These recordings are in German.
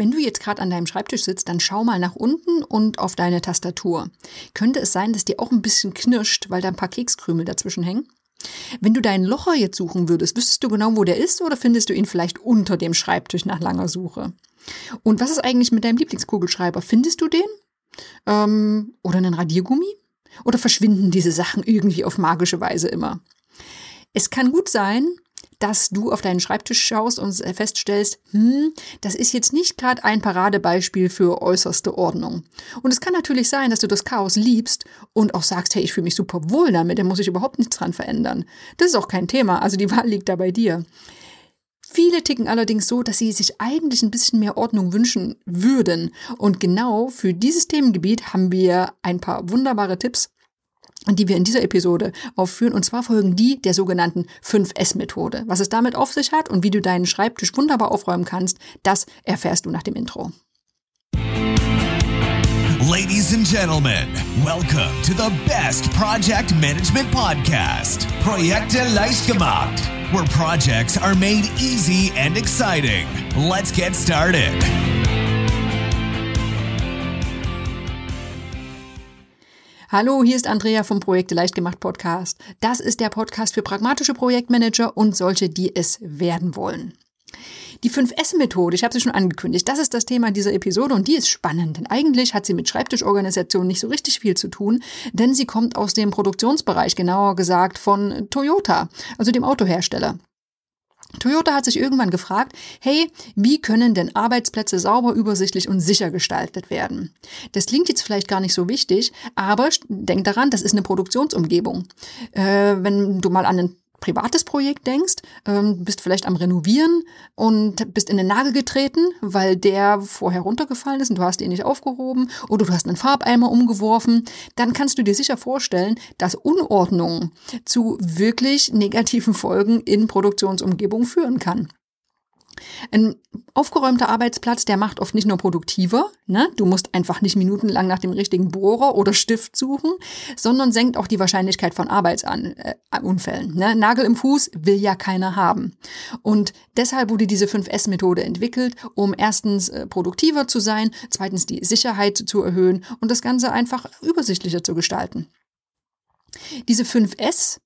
Wenn du jetzt gerade an deinem Schreibtisch sitzt, dann schau mal nach unten und auf deine Tastatur. Könnte es sein, dass die auch ein bisschen knirscht, weil da ein paar Kekskrümel dazwischen hängen? Wenn du deinen Locher jetzt suchen würdest, wüsstest du genau, wo der ist oder findest du ihn vielleicht unter dem Schreibtisch nach langer Suche? Und was ist eigentlich mit deinem Lieblingskugelschreiber? Findest du den? Ähm, oder einen Radiergummi? Oder verschwinden diese Sachen irgendwie auf magische Weise immer? Es kann gut sein, dass du auf deinen Schreibtisch schaust und feststellst, hm, das ist jetzt nicht gerade ein Paradebeispiel für äußerste Ordnung. Und es kann natürlich sein, dass du das Chaos liebst und auch sagst, hey, ich fühle mich super wohl damit, da muss ich überhaupt nichts dran verändern. Das ist auch kein Thema, also die Wahl liegt da bei dir. Viele ticken allerdings so, dass sie sich eigentlich ein bisschen mehr Ordnung wünschen würden. Und genau für dieses Themengebiet haben wir ein paar wunderbare Tipps, die wir in dieser Episode aufführen. Und zwar folgen die der sogenannten 5S-Methode. Was es damit auf sich hat und wie du deinen Schreibtisch wunderbar aufräumen kannst, das erfährst du nach dem Intro. Ladies and gentlemen, welcome to the best project management podcast, Projekte leicht gemacht, where projects are made easy and exciting. Let's get started. Hallo, hier ist Andrea vom Projekte leicht gemacht Podcast. Das ist der Podcast für pragmatische Projektmanager und solche, die es werden wollen. Die 5S-Methode, ich habe sie schon angekündigt, das ist das Thema dieser Episode und die ist spannend, denn eigentlich hat sie mit Schreibtischorganisation nicht so richtig viel zu tun, denn sie kommt aus dem Produktionsbereich, genauer gesagt von Toyota, also dem Autohersteller. Toyota hat sich irgendwann gefragt, hey, wie können denn Arbeitsplätze sauber, übersichtlich und sicher gestaltet werden? Das klingt jetzt vielleicht gar nicht so wichtig, aber denk daran, das ist eine Produktionsumgebung. Äh, wenn du mal an einen privates Projekt denkst, ähm, bist vielleicht am Renovieren und bist in den Nagel getreten, weil der vorher runtergefallen ist und du hast ihn nicht aufgehoben oder du hast einen Farbeimer umgeworfen, dann kannst du dir sicher vorstellen, dass Unordnung zu wirklich negativen Folgen in Produktionsumgebung führen kann. Ein aufgeräumter Arbeitsplatz, der macht oft nicht nur produktiver, ne? du musst einfach nicht minutenlang nach dem richtigen Bohrer oder Stift suchen, sondern senkt auch die Wahrscheinlichkeit von Arbeitsunfällen. Äh, ne? Nagel im Fuß will ja keiner haben. Und deshalb wurde diese 5S-Methode entwickelt, um erstens äh, produktiver zu sein, zweitens die Sicherheit zu erhöhen und das Ganze einfach übersichtlicher zu gestalten. Diese 5S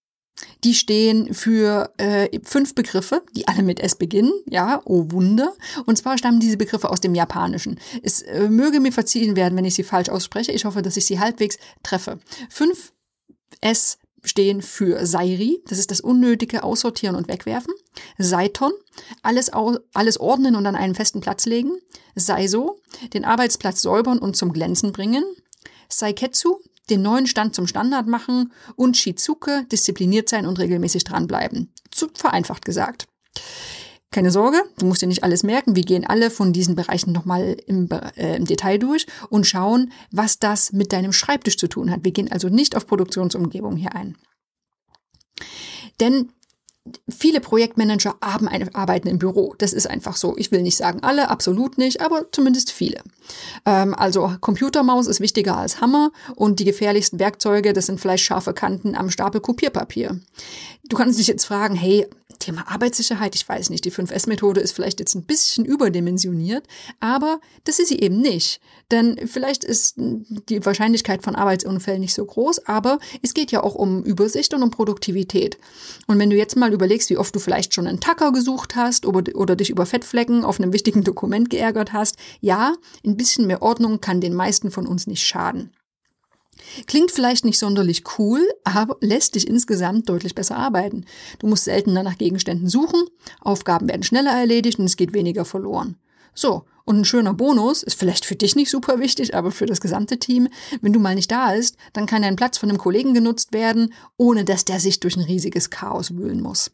die stehen für äh, fünf Begriffe, die alle mit S beginnen. Ja, oh Wunder. Und zwar stammen diese Begriffe aus dem Japanischen. Es äh, möge mir verziehen werden, wenn ich sie falsch ausspreche. Ich hoffe, dass ich sie halbwegs treffe. Fünf S stehen für Sairi, das ist das unnötige Aussortieren und Wegwerfen. Saiton, alles, alles ordnen und an einen festen Platz legen. Saiso, den Arbeitsplatz säubern und zum Glänzen bringen. Saiketsu, den neuen Stand zum Standard machen und Shizuke diszipliniert sein und regelmäßig dranbleiben. Zu vereinfacht gesagt. Keine Sorge, du musst dir nicht alles merken. Wir gehen alle von diesen Bereichen nochmal im, äh, im Detail durch und schauen, was das mit deinem Schreibtisch zu tun hat. Wir gehen also nicht auf Produktionsumgebung hier ein. Denn viele Projektmanager arbeiten im Büro. Das ist einfach so. Ich will nicht sagen alle, absolut nicht, aber zumindest viele. Ähm, also Computermaus ist wichtiger als Hammer und die gefährlichsten Werkzeuge, das sind vielleicht scharfe Kanten am Stapel Kopierpapier. Du kannst dich jetzt fragen, hey, Thema Arbeitssicherheit, ich weiß nicht, die 5S-Methode ist vielleicht jetzt ein bisschen überdimensioniert, aber das ist sie eben nicht. Denn vielleicht ist die Wahrscheinlichkeit von Arbeitsunfällen nicht so groß, aber es geht ja auch um Übersicht und um Produktivität. Und wenn du jetzt mal überlegst, wie oft du vielleicht schon einen Tacker gesucht hast oder, oder dich über Fettflecken auf einem wichtigen Dokument geärgert hast, ja, ein bisschen mehr Ordnung kann den meisten von uns nicht schaden. Klingt vielleicht nicht sonderlich cool, aber lässt dich insgesamt deutlich besser arbeiten. Du musst seltener nach Gegenständen suchen, Aufgaben werden schneller erledigt und es geht weniger verloren. So, und ein schöner Bonus ist vielleicht für dich nicht super wichtig, aber für das gesamte Team. Wenn du mal nicht da bist, dann kann dein Platz von einem Kollegen genutzt werden, ohne dass der sich durch ein riesiges Chaos wühlen muss.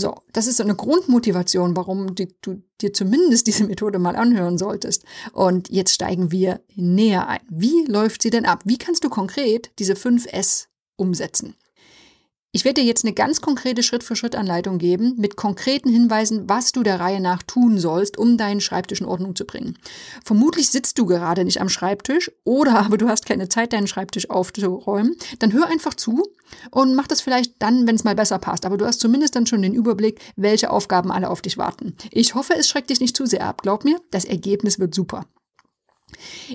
So, das ist so eine Grundmotivation, warum du, du dir zumindest diese Methode mal anhören solltest. Und jetzt steigen wir näher ein. Wie läuft sie denn ab? Wie kannst du konkret diese 5S umsetzen? Ich werde dir jetzt eine ganz konkrete Schritt-für-Schritt-Anleitung geben mit konkreten Hinweisen, was du der Reihe nach tun sollst, um deinen Schreibtisch in Ordnung zu bringen. Vermutlich sitzt du gerade nicht am Schreibtisch oder aber du hast keine Zeit, deinen Schreibtisch aufzuräumen. Dann hör einfach zu und mach das vielleicht dann, wenn es mal besser passt. Aber du hast zumindest dann schon den Überblick, welche Aufgaben alle auf dich warten. Ich hoffe, es schreckt dich nicht zu sehr ab. Glaub mir, das Ergebnis wird super.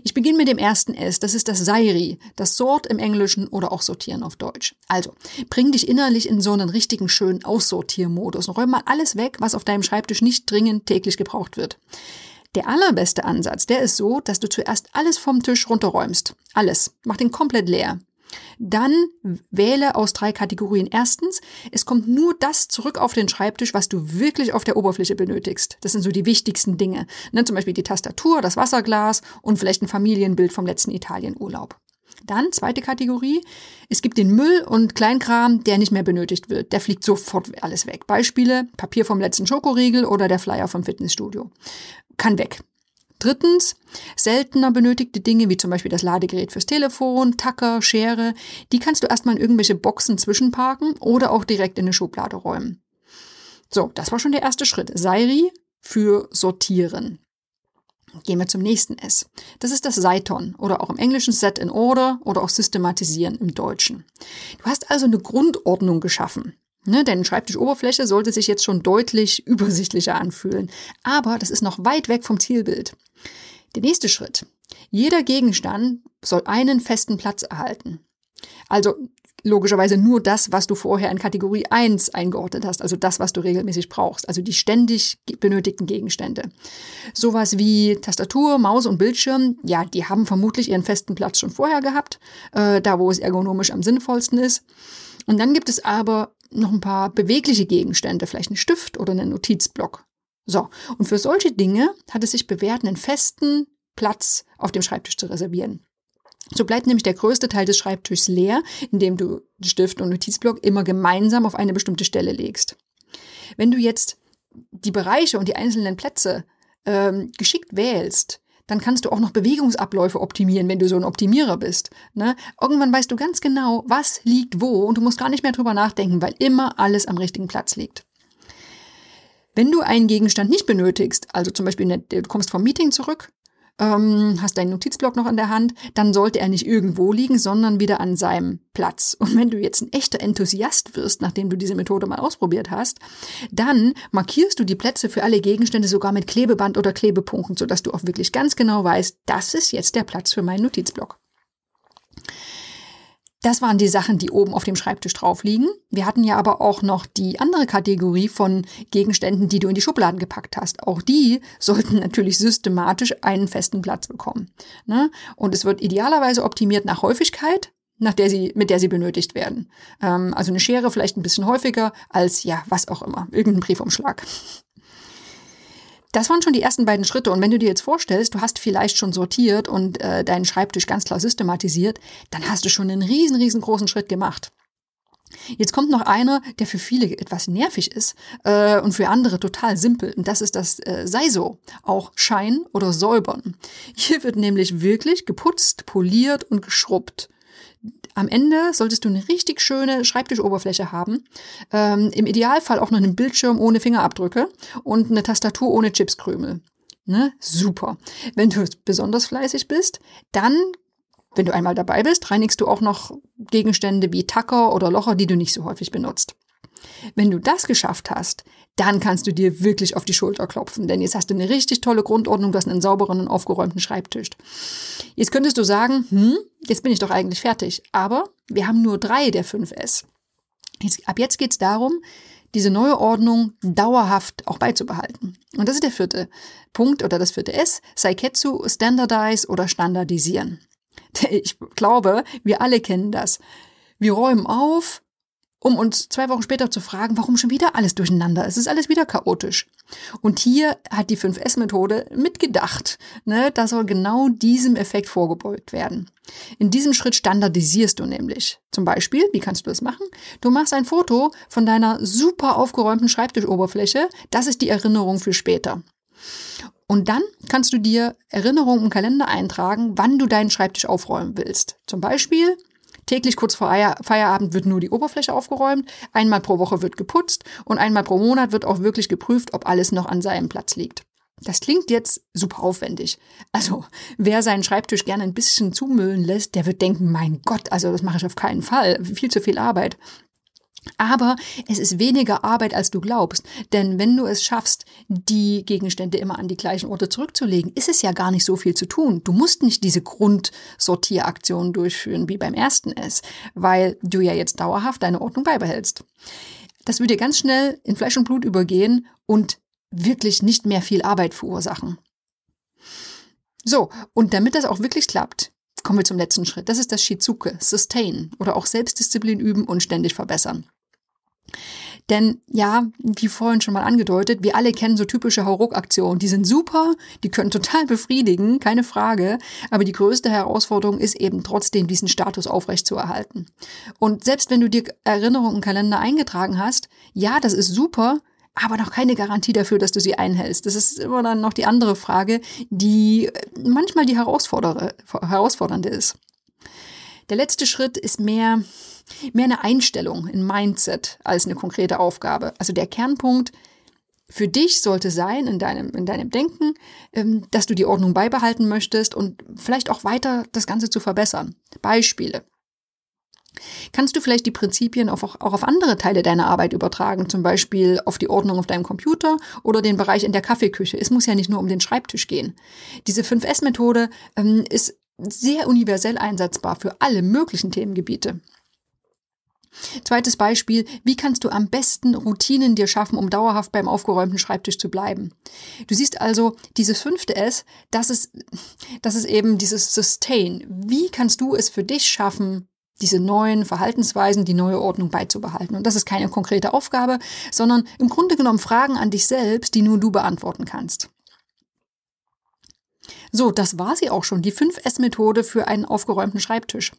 Ich beginne mit dem ersten S, das ist das Sairi, das Sort im Englischen oder auch Sortieren auf Deutsch. Also, bring dich innerlich in so einen richtigen schönen Aussortiermodus und räum mal alles weg, was auf deinem Schreibtisch nicht dringend täglich gebraucht wird. Der allerbeste Ansatz, der ist so, dass du zuerst alles vom Tisch runterräumst. Alles. Mach den komplett leer. Dann wähle aus drei Kategorien. Erstens, es kommt nur das zurück auf den Schreibtisch, was du wirklich auf der Oberfläche benötigst. Das sind so die wichtigsten Dinge. Ne, zum Beispiel die Tastatur, das Wasserglas und vielleicht ein Familienbild vom letzten Italienurlaub. Dann, zweite Kategorie, es gibt den Müll und Kleinkram, der nicht mehr benötigt wird. Der fliegt sofort alles weg. Beispiele, Papier vom letzten Schokoriegel oder der Flyer vom Fitnessstudio. Kann weg. Drittens, seltener benötigte Dinge wie zum Beispiel das Ladegerät fürs Telefon, Tacker, Schere, die kannst du erstmal in irgendwelche Boxen zwischenparken oder auch direkt in eine Schublade räumen. So, das war schon der erste Schritt. Sairi für sortieren. Gehen wir zum nächsten S. Das ist das Seiton oder auch im Englischen Set in Order oder auch Systematisieren im Deutschen. Du hast also eine Grundordnung geschaffen. Ne, deine Schreibtischoberfläche sollte sich jetzt schon deutlich übersichtlicher anfühlen. Aber das ist noch weit weg vom Zielbild. Der nächste Schritt. Jeder Gegenstand soll einen festen Platz erhalten. Also logischerweise nur das, was du vorher in Kategorie 1 eingeordnet hast, also das, was du regelmäßig brauchst, also die ständig benötigten Gegenstände. Sowas wie Tastatur, Maus und Bildschirm, ja, die haben vermutlich ihren festen Platz schon vorher gehabt, äh, da wo es ergonomisch am sinnvollsten ist. Und dann gibt es aber noch ein paar bewegliche Gegenstände, vielleicht ein Stift oder einen Notizblock. So, und für solche Dinge hat es sich bewährt, einen festen Platz auf dem Schreibtisch zu reservieren. So bleibt nämlich der größte Teil des Schreibtischs leer, indem du Stift und Notizblock immer gemeinsam auf eine bestimmte Stelle legst. Wenn du jetzt die Bereiche und die einzelnen Plätze ähm, geschickt wählst, dann kannst du auch noch Bewegungsabläufe optimieren, wenn du so ein Optimierer bist. Ne? Irgendwann weißt du ganz genau, was liegt wo und du musst gar nicht mehr drüber nachdenken, weil immer alles am richtigen Platz liegt. Wenn du einen Gegenstand nicht benötigst, also zum Beispiel du kommst vom Meeting zurück ähm, hast deinen Notizblock noch in der Hand, dann sollte er nicht irgendwo liegen, sondern wieder an seinem Platz. Und wenn du jetzt ein echter Enthusiast wirst, nachdem du diese Methode mal ausprobiert hast, dann markierst du die Plätze für alle Gegenstände sogar mit Klebeband oder Klebepunkten, sodass du auch wirklich ganz genau weißt, das ist jetzt der Platz für meinen Notizblock. Das waren die Sachen, die oben auf dem Schreibtisch drauf liegen. Wir hatten ja aber auch noch die andere Kategorie von Gegenständen, die du in die Schubladen gepackt hast. Auch die sollten natürlich systematisch einen festen Platz bekommen. Ne? Und es wird idealerweise optimiert nach Häufigkeit, nach der sie, mit der sie benötigt werden. Ähm, also eine Schere vielleicht ein bisschen häufiger als, ja, was auch immer, irgendein Briefumschlag. Das waren schon die ersten beiden Schritte. Und wenn du dir jetzt vorstellst, du hast vielleicht schon sortiert und äh, deinen Schreibtisch ganz klar systematisiert, dann hast du schon einen riesen, riesengroßen Schritt gemacht. Jetzt kommt noch einer, der für viele etwas nervig ist äh, und für andere total simpel. Und das ist das äh, sei so, auch Schein oder Säubern. Hier wird nämlich wirklich geputzt, poliert und geschrubbt. Am Ende solltest du eine richtig schöne Schreibtischoberfläche haben. Ähm, Im Idealfall auch noch einen Bildschirm ohne Fingerabdrücke und eine Tastatur ohne Chipskrümel. Ne? Super. Wenn du besonders fleißig bist, dann, wenn du einmal dabei bist, reinigst du auch noch Gegenstände wie Tacker oder Locher, die du nicht so häufig benutzt. Wenn du das geschafft hast, dann kannst du dir wirklich auf die Schulter klopfen, denn jetzt hast du eine richtig tolle Grundordnung, du hast einen sauberen und aufgeräumten Schreibtisch. Jetzt könntest du sagen, hm, jetzt bin ich doch eigentlich fertig, aber wir haben nur drei der fünf S. Jetzt, ab jetzt geht es darum, diese neue Ordnung dauerhaft auch beizubehalten. Und das ist der vierte Punkt oder das vierte S, Saiketsu, Standardize oder Standardisieren. Ich glaube, wir alle kennen das. Wir räumen auf, um uns zwei Wochen später zu fragen, warum schon wieder alles durcheinander ist. Es ist alles wieder chaotisch. Und hier hat die 5S-Methode mitgedacht. Ne? Da soll genau diesem Effekt vorgebeugt werden. In diesem Schritt standardisierst du nämlich. Zum Beispiel, wie kannst du das machen? Du machst ein Foto von deiner super aufgeräumten Schreibtischoberfläche. Das ist die Erinnerung für später. Und dann kannst du dir Erinnerungen im Kalender eintragen, wann du deinen Schreibtisch aufräumen willst. Zum Beispiel Täglich kurz vor Feierabend wird nur die Oberfläche aufgeräumt, einmal pro Woche wird geputzt und einmal pro Monat wird auch wirklich geprüft, ob alles noch an seinem Platz liegt. Das klingt jetzt super aufwendig. Also, wer seinen Schreibtisch gerne ein bisschen zumüllen lässt, der wird denken, mein Gott, also das mache ich auf keinen Fall. Viel zu viel Arbeit. Aber es ist weniger Arbeit, als du glaubst. Denn wenn du es schaffst, die Gegenstände immer an die gleichen Orte zurückzulegen, ist es ja gar nicht so viel zu tun. Du musst nicht diese Grundsortieraktion durchführen wie beim ersten S, weil du ja jetzt dauerhaft deine Ordnung beibehältst. Das würde dir ganz schnell in Fleisch und Blut übergehen und wirklich nicht mehr viel Arbeit verursachen. So, und damit das auch wirklich klappt, kommen wir zum letzten Schritt. Das ist das Shizuke, Sustain oder auch Selbstdisziplin üben und ständig verbessern. Denn ja, wie vorhin schon mal angedeutet, wir alle kennen so typische Hauruck-Aktionen. Die sind super, die können total befriedigen, keine Frage. Aber die größte Herausforderung ist eben trotzdem, diesen Status aufrechtzuerhalten. Und selbst wenn du dir Erinnerungen im Kalender eingetragen hast, ja, das ist super, aber noch keine Garantie dafür, dass du sie einhältst. Das ist immer dann noch die andere Frage, die manchmal die herausfordernde ist. Der letzte Schritt ist mehr, mehr eine Einstellung, ein Mindset als eine konkrete Aufgabe. Also der Kernpunkt für dich sollte sein in deinem, in deinem Denken, ähm, dass du die Ordnung beibehalten möchtest und vielleicht auch weiter das Ganze zu verbessern. Beispiele. Kannst du vielleicht die Prinzipien auch, auch auf andere Teile deiner Arbeit übertragen, zum Beispiel auf die Ordnung auf deinem Computer oder den Bereich in der Kaffeeküche? Es muss ja nicht nur um den Schreibtisch gehen. Diese 5S-Methode ähm, ist sehr universell einsetzbar für alle möglichen Themengebiete. Zweites Beispiel, wie kannst du am besten Routinen dir schaffen, um dauerhaft beim aufgeräumten Schreibtisch zu bleiben? Du siehst also, dieses fünfte S, das ist, das ist eben dieses Sustain. Wie kannst du es für dich schaffen, diese neuen Verhaltensweisen, die neue Ordnung beizubehalten. Und das ist keine konkrete Aufgabe, sondern im Grunde genommen Fragen an dich selbst, die nur du beantworten kannst. So, das war sie auch schon, die 5S-Methode für einen aufgeräumten Schreibtisch.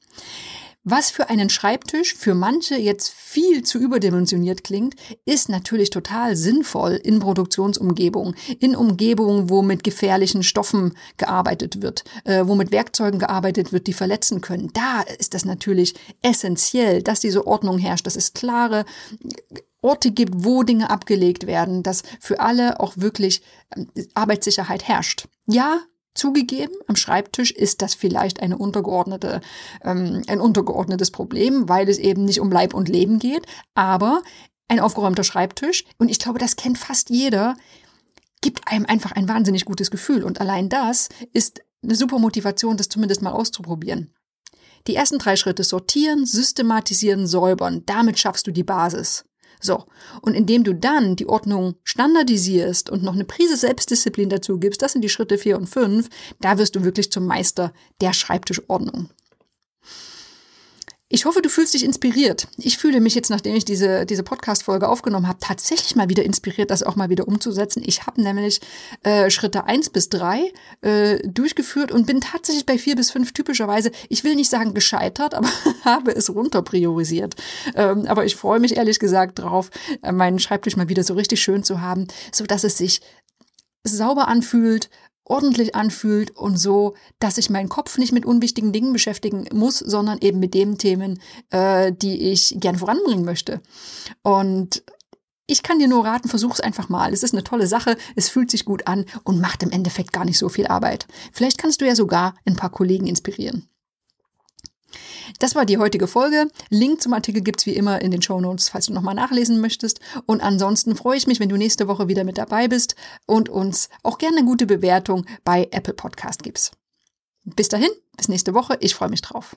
Was für einen Schreibtisch für manche jetzt viel zu überdimensioniert klingt, ist natürlich total sinnvoll in Produktionsumgebungen, in Umgebungen, wo mit gefährlichen Stoffen gearbeitet wird, äh, wo mit Werkzeugen gearbeitet wird, die verletzen können. Da ist das natürlich essentiell, dass diese Ordnung herrscht, dass es klare Orte gibt, wo Dinge abgelegt werden, dass für alle auch wirklich ähm, Arbeitssicherheit herrscht. Ja, Zugegeben, am Schreibtisch ist das vielleicht eine untergeordnete, ähm, ein untergeordnetes Problem, weil es eben nicht um Leib und Leben geht. Aber ein aufgeräumter Schreibtisch, und ich glaube, das kennt fast jeder, gibt einem einfach ein wahnsinnig gutes Gefühl. Und allein das ist eine super Motivation, das zumindest mal auszuprobieren. Die ersten drei Schritte sortieren, systematisieren, säubern. Damit schaffst du die Basis. So, und indem du dann die Ordnung standardisierst und noch eine Prise Selbstdisziplin dazu gibst, das sind die Schritte vier und fünf, da wirst du wirklich zum Meister der Schreibtischordnung. Ich hoffe, du fühlst dich inspiriert. Ich fühle mich jetzt, nachdem ich diese, diese Podcast-Folge aufgenommen habe, tatsächlich mal wieder inspiriert, das auch mal wieder umzusetzen. Ich habe nämlich äh, Schritte eins bis drei äh, durchgeführt und bin tatsächlich bei vier bis fünf typischerweise, ich will nicht sagen gescheitert, aber habe es runter priorisiert. Ähm, aber ich freue mich ehrlich gesagt drauf, äh, meinen Schreibtisch mal wieder so richtig schön zu haben, so dass es sich sauber anfühlt, ordentlich anfühlt und so, dass ich meinen Kopf nicht mit unwichtigen Dingen beschäftigen muss, sondern eben mit den Themen, äh, die ich gern voranbringen möchte. Und ich kann dir nur raten, versuch's einfach mal. Es ist eine tolle Sache, es fühlt sich gut an und macht im Endeffekt gar nicht so viel Arbeit. Vielleicht kannst du ja sogar ein paar Kollegen inspirieren. Das war die heutige Folge. Link zum Artikel gibt's wie immer in den Show Notes, falls du nochmal nachlesen möchtest. Und ansonsten freue ich mich, wenn du nächste Woche wieder mit dabei bist und uns auch gerne eine gute Bewertung bei Apple Podcast gibst. Bis dahin, bis nächste Woche. Ich freue mich drauf.